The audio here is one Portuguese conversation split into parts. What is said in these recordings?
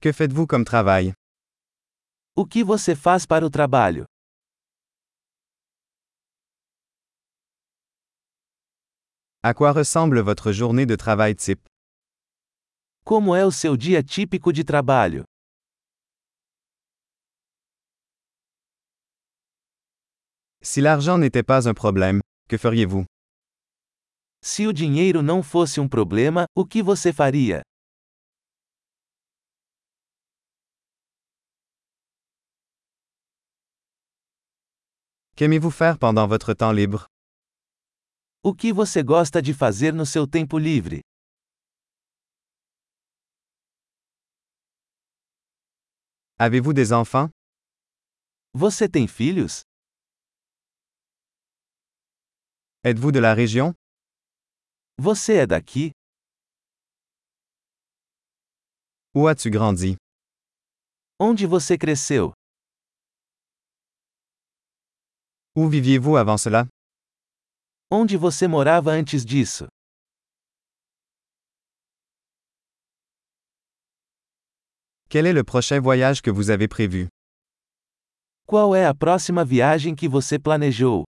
Que faites-vous comme travail? O que você faz para o trabalho? À quoi ressemble votre journée de travail type? Como é o seu dia típico de trabalho? Si l'argent n'était pas un problème, que feriez-vous? Se o dinheiro não fosse um problema, o que você faria? Qu'aimez-vous faire pendant votre temps libre? O que você gosta de fazer no seu tempo livre? Avez-vous des enfants? Você tem filhos? Êtes-vous de la région? Você é daqui? Où as-tu grandi? Onde você cresceu? Où viviez-vous avant cela? Onde você morava antes disso? Quel est le prochain voyage que vous avez prévu? Qual é a próxima viagem que você planejou?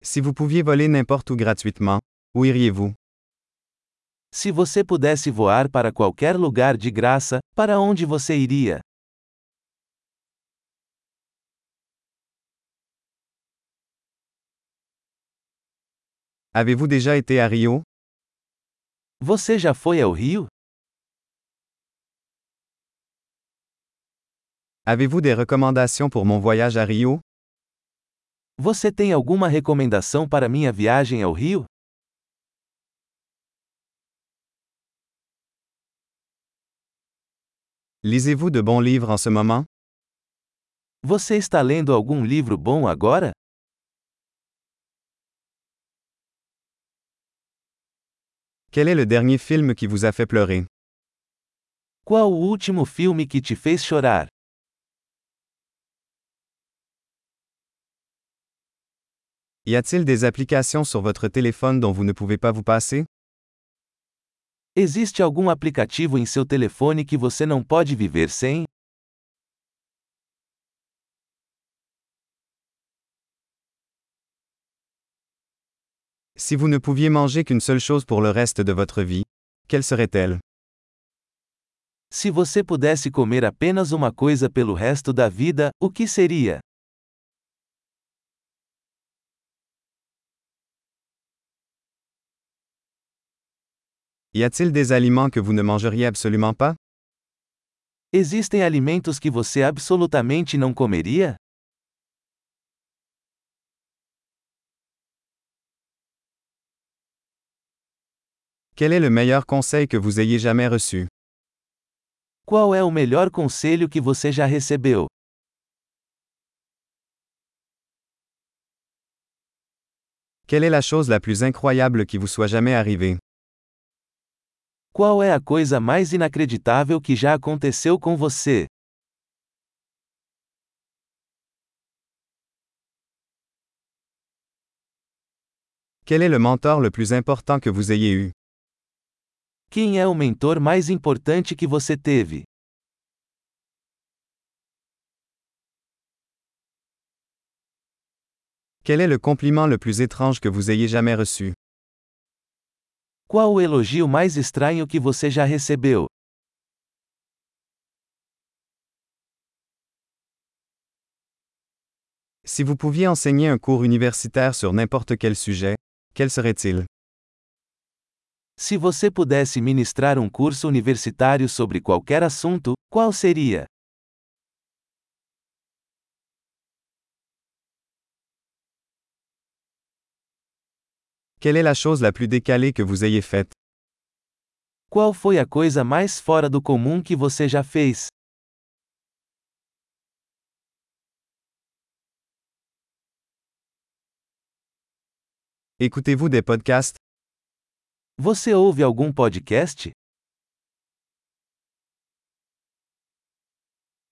Si vous pouviez voler n'importe où gratuitement, où iriez-vous? Se você pudesse voar para qualquer lugar de graça, para onde você iria? Avez-vous déjà été à Rio? Você já foi ao Rio? Avez-vous des recommandations pour mon voyage à Rio? Você tem alguma recomendação para minha viagem ao Rio? Lisez-vous de bons livres en ce moment? Você está lendo algum livro bom agora? Quel est le dernier film qui vous a fait pleurer? Qual o último filme que te fez chorar? Y a-t-il des applications sur votre téléphone dont vous ne pouvez pas vous passer? Existe algum aplicativo em seu telefone que você não pode viver sem? Si vous ne pouviez manger qu'une seule chose pour le reste de votre vie, quelle serait-elle? Se você pudesse comer apenas uma coisa pelo resto da vida, o que seria? Y a-t-il des aliments que vous ne mangeriez absolument pas? Existem alimentos que você absolutamente não comeria? Quel est le meilleur conseil que vous ayez jamais reçu? Qual é o melhor conselho que você já recebeu? Quelle est la chose la plus incroyable qui vous soit jamais arrivée? Qual é a coisa mais inacreditável que já aconteceu com você? Quel est le mentor le plus important que vous ayez eu? Quem é o mentor mais importante que você teve? Quel est le compliment le plus étrange que vous ayez jamais reçu? Qual o elogio mais estranho que você já recebeu? Si vous pouviez enseigner un cours universitaire sur n'importe quel sujet, quel serait-il? Se você pudesse ministrar um curso universitário sobre qualquer assunto, qual seria? Quelle est la chose la plus décalée que vous ayez faite? Qual foi a coisa mais fora do comum que você já fez? Écoutez-vous des podcasts? Você ouve algum podcast?